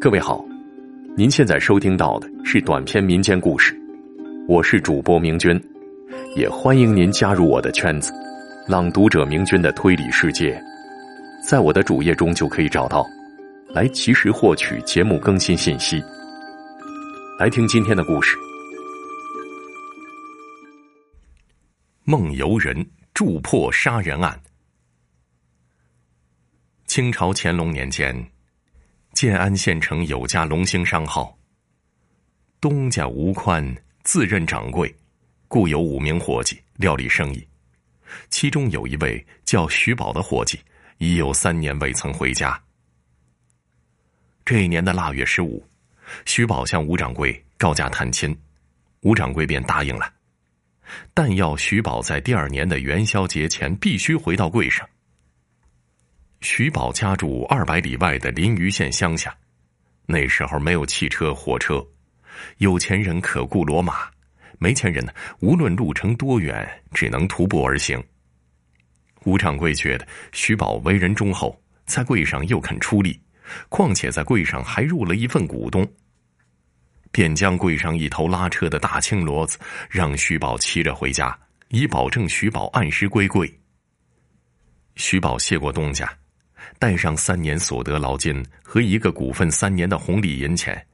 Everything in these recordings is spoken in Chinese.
各位好，您现在收听到的是短篇民间故事，我是主播明君，也欢迎您加入我的圈子——朗读者明君的推理世界，在我的主页中就可以找到，来及时获取节目更新信息。来听今天的故事：梦游人铸破杀人案。清朝乾隆年间，建安县城有家龙兴商号，东家吴宽自任掌柜，雇有五名伙计料理生意。其中有一位叫徐宝的伙计，已有三年未曾回家。这一年的腊月十五，徐宝向吴掌柜告假探亲，吴掌柜便答应了，但要徐宝在第二年的元宵节前必须回到柜上。徐宝家住二百里外的临榆县乡下，那时候没有汽车、火车，有钱人可雇骡马，没钱人呢，无论路程多远，只能徒步而行。吴掌柜觉得徐宝为人忠厚，在柜上又肯出力，况且在柜上还入了一份股东，便将柜上一头拉车的大青骡子让徐宝骑着回家，以保证徐宝按时归柜。徐宝谢过东家。带上三年所得劳金和一个股份三年的红利银钱，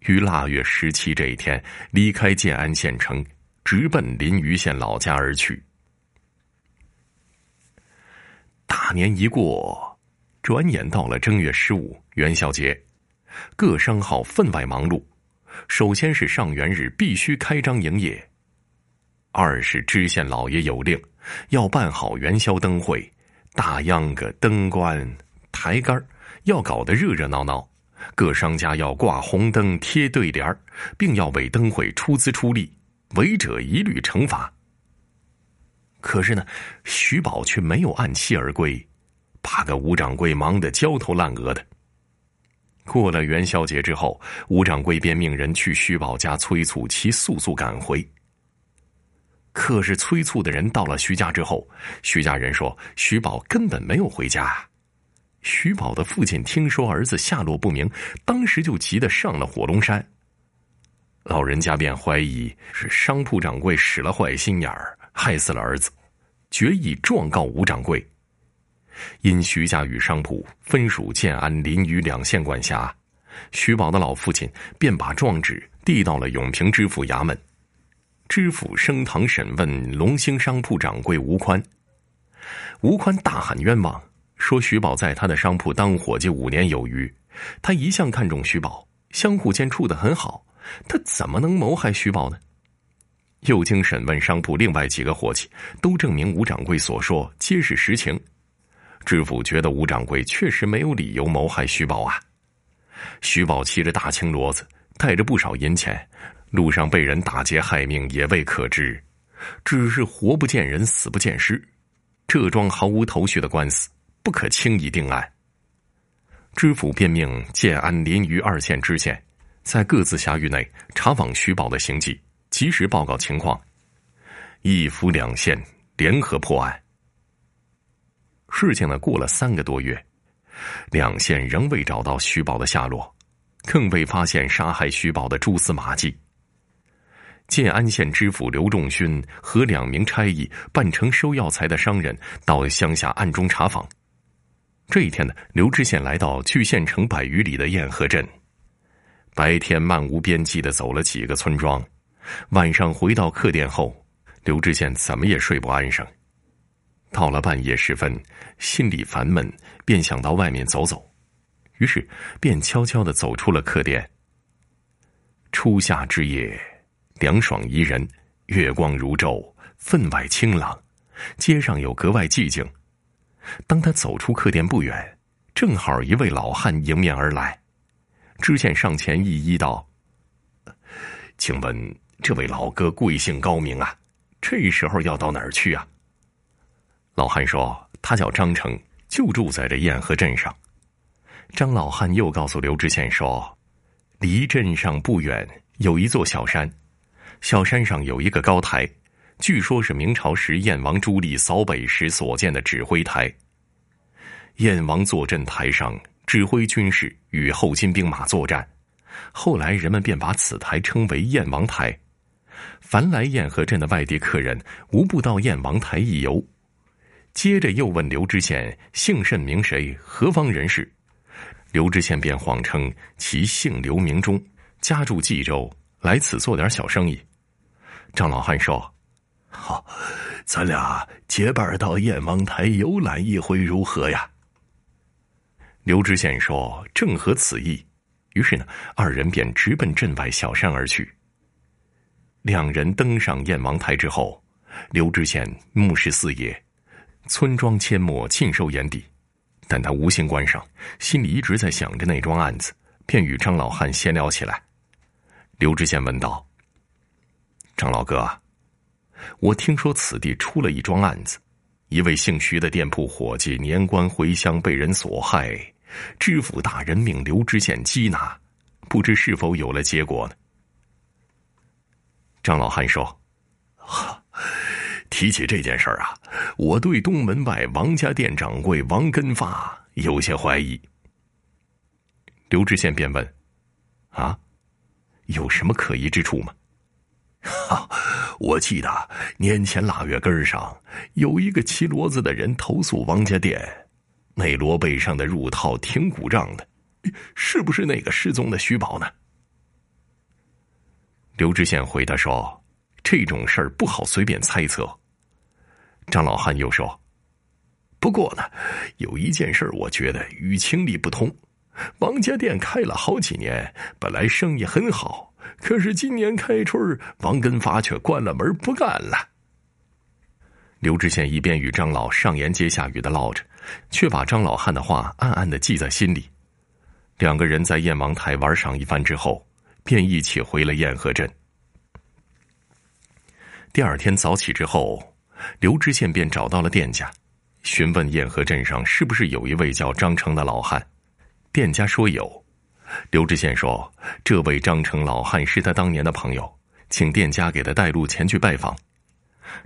于腊月十七这一天离开建安县城，直奔临榆县老家而去。大年一过，转眼到了正月十五元宵节，各商号分外忙碌。首先是上元日必须开张营业，二是知县老爷有令，要办好元宵灯会。大秧歌、灯冠、台杆要搞得热热闹闹，各商家要挂红灯、贴对联并要为灯会出资出力，违者一律惩罚。可是呢，徐宝却没有按期而归，把个吴掌柜忙得焦头烂额的。过了元宵节之后，吴掌柜便命人去徐宝家催促其速速赶回。可是催促的人到了徐家之后，徐家人说徐宝根本没有回家。徐宝的父亲听说儿子下落不明，当时就急得上了火龙山。老人家便怀疑是商铺掌柜使了坏心眼儿，害死了儿子，决意状告吴掌柜。因徐家与商铺分属建安、临榆两县管辖，徐宝的老父亲便把状纸递到了永平知府衙门。知府升堂审问龙兴商铺掌柜吴宽，吴宽大喊冤枉，说徐宝在他的商铺当伙计五年有余，他一向看重徐宝，相互间处得很好，他怎么能谋害徐宝呢？又经审问商铺另外几个伙计，都证明吴掌柜所说皆是实情。知府觉得吴掌柜确实没有理由谋害徐宝啊。徐宝骑着大青骡子，带着不少银钱。路上被人打劫害命也未可知，只是活不见人，死不见尸，这桩毫无头绪的官司不可轻易定案。知府便命建安、临榆二县知县，在各自辖域内查访徐宝的行迹，及时报告情况。一府两县联合破案。事情呢，过了三个多月，两县仍未找到徐宝的下落，更未发现杀害徐宝的蛛丝马迹。建安县知府刘仲勋和两名差役扮成收药材的商人到乡下暗中查访。这一天呢，刘知县来到距县城百余里的堰河镇，白天漫无边际的走了几个村庄，晚上回到客店后，刘知县怎么也睡不安生。到了半夜时分，心里烦闷，便想到外面走走，于是便悄悄的走出了客店。初夏之夜。凉爽宜人，月光如昼，分外清朗。街上又格外寂静。当他走出客店不远，正好一位老汉迎面而来。知县上前一一道：“请问这位老哥贵姓高明啊？这时候要到哪儿去啊？”老汉说：“他叫张成，就住在这堰河镇上。”张老汉又告诉刘知县说：“离镇上不远，有一座小山。”小山上有一个高台，据说是明朝时燕王朱棣扫北时所建的指挥台。燕王坐镇台上，指挥军事与后金兵马作战。后来人们便把此台称为燕王台。凡来燕河镇的外地客人，无不到燕王台一游。接着又问刘知县姓甚名谁，何方人士？刘知县便谎称其姓刘名忠，家住冀州，来此做点小生意。张老汉说：“好，咱俩结伴到燕王台游览一回，如何呀？”刘知县说：“正合此意。”于是呢，二人便直奔镇外小山而去。两人登上燕王台之后，刘知县目视四野，村庄阡陌尽收眼底。但他无心观赏，心里一直在想着那桩案子，便与张老汉闲聊起来。刘知县问道：“张老哥，我听说此地出了一桩案子，一位姓徐的店铺伙计年关回乡被人所害，知府大人命刘知县缉拿，不知是否有了结果呢？”张老汉说：“哈。”提起这件事儿啊，我对东门外王家店掌柜王根发有些怀疑。刘知县便问：“啊，有什么可疑之处吗？”哈，我记得年前腊月根上有一个骑骡子的人投诉王家店，那骡背上的褥套挺鼓胀的，是不是那个失踪的徐宝呢？刘知县回答说。这种事儿不好随便猜测。张老汉又说：“不过呢，有一件事我觉得与情理不通。王家店开了好几年，本来生意很好，可是今年开春，王根发却关了门不干了。”刘知县一边与张老上言接下语的唠着，却把张老汉的话暗暗的记在心里。两个人在燕王台玩上一番之后，便一起回了燕河镇。第二天早起之后，刘知县便找到了店家，询问燕河镇上是不是有一位叫张成的老汉。店家说有。刘知县说：“这位张成老汉是他当年的朋友，请店家给他带路前去拜访。”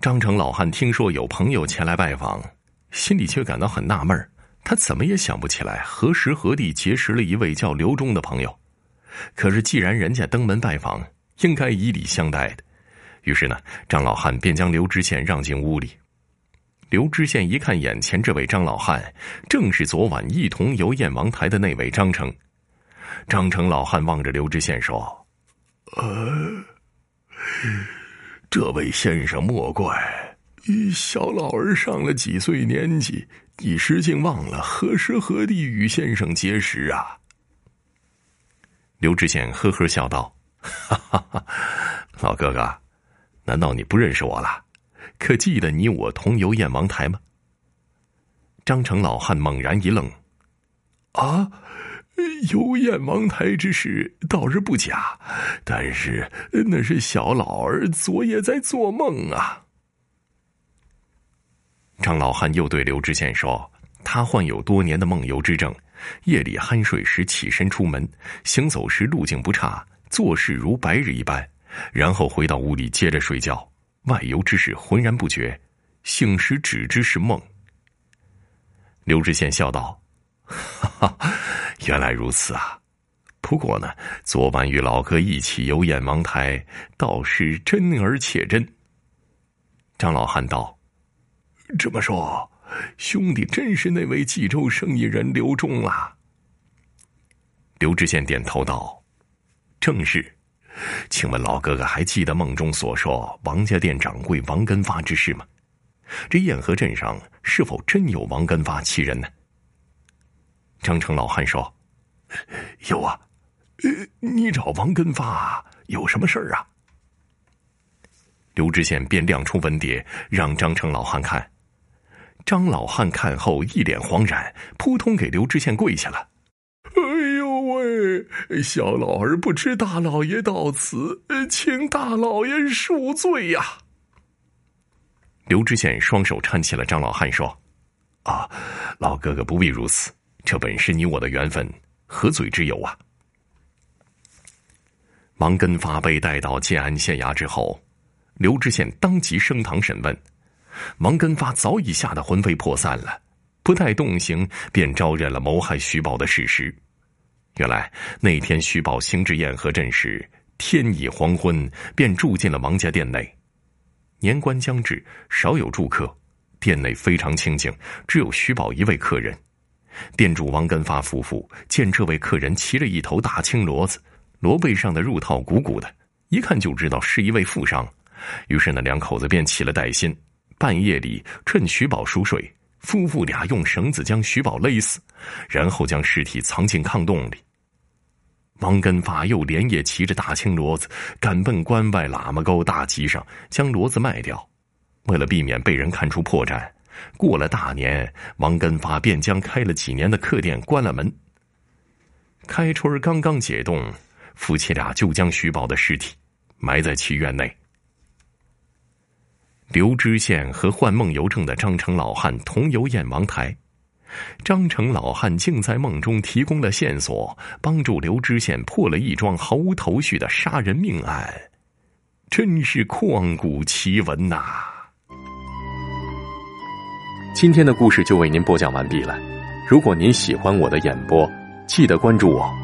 张成老汉听说有朋友前来拜访，心里却感到很纳闷他怎么也想不起来何时何地结识了一位叫刘忠的朋友。可是既然人家登门拜访，应该以礼相待的。于是呢，张老汉便将刘知县让进屋里。刘知县一看眼前这位张老汉，正是昨晚一同游燕王台的那位张成。张成老汉望着刘知县说：“呃，这位先生莫怪，小老儿上了几岁年纪，一时竟忘了何时何地与先生结识啊。”刘知县呵呵笑道：“哈哈哈，老哥哥。”难道你不认识我了？可记得你我同游燕王台吗？张成老汉猛然一愣：“啊，游燕王台之事倒是不假，但是那是小老儿昨夜在做梦啊。”张老汉又对刘知县说：“他患有多年的梦游之症，夜里酣睡时起身出门，行走时路径不差，做事如白日一般。”然后回到屋里接着睡觉，外游之事浑然不觉，醒时只知是梦。刘知县笑道：“哈哈，原来如此啊！不过呢，昨晚与老哥一起游燕王台，倒是真而且真。”张老汉道：“这么说，兄弟真是那位冀州生意人刘忠啊？”刘知县点头道：“正是。”请问老哥哥还记得梦中所说王家店掌柜王根发之事吗？这燕河镇上是否真有王根发其人呢？张成老汉说：“有啊，你找王根发有什么事儿啊？”刘知县便亮出文牒，让张成老汉看。张老汉看后一脸惶然，扑通给刘知县跪下了。哎呦喂小老儿不知大老爷到此，请大老爷恕罪呀。刘知县双手搀起了张老汉，说：“啊，老哥哥不必如此，这本是你我的缘分，何罪之有啊？”王根发被带到建安县衙之后，刘知县当即升堂审问。王根发早已吓得魂飞魄散了，不不待动刑，便招认了谋害徐宝的事实。原来那天徐宝行至堰河镇时，天已黄昏，便住进了王家店内。年关将至，少有住客，店内非常清静，只有徐宝一位客人。店主王根发夫妇见这位客人骑着一头大青骡子，骡背上的褥套鼓鼓的，一看就知道是一位富商。于是那两口子便起了歹心，半夜里趁徐宝熟睡，夫妇俩用绳子将徐宝勒死，然后将尸体藏进炕洞里。王根发又连夜骑着大青骡子赶奔关外喇嘛沟大集上，将骡子卖掉。为了避免被人看出破绽，过了大年，王根发便将开了几年的客店关了门。开春刚刚解冻，夫妻俩就将徐宝的尸体埋在其院内。刘知县和患梦游症的张成老汉同游燕王台。张成老汉竟在梦中提供了线索，帮助刘知县破了一桩毫无头绪的杀人命案，真是旷古奇闻呐！今天的故事就为您播讲完毕了。如果您喜欢我的演播，记得关注我。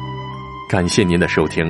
感谢您的收听。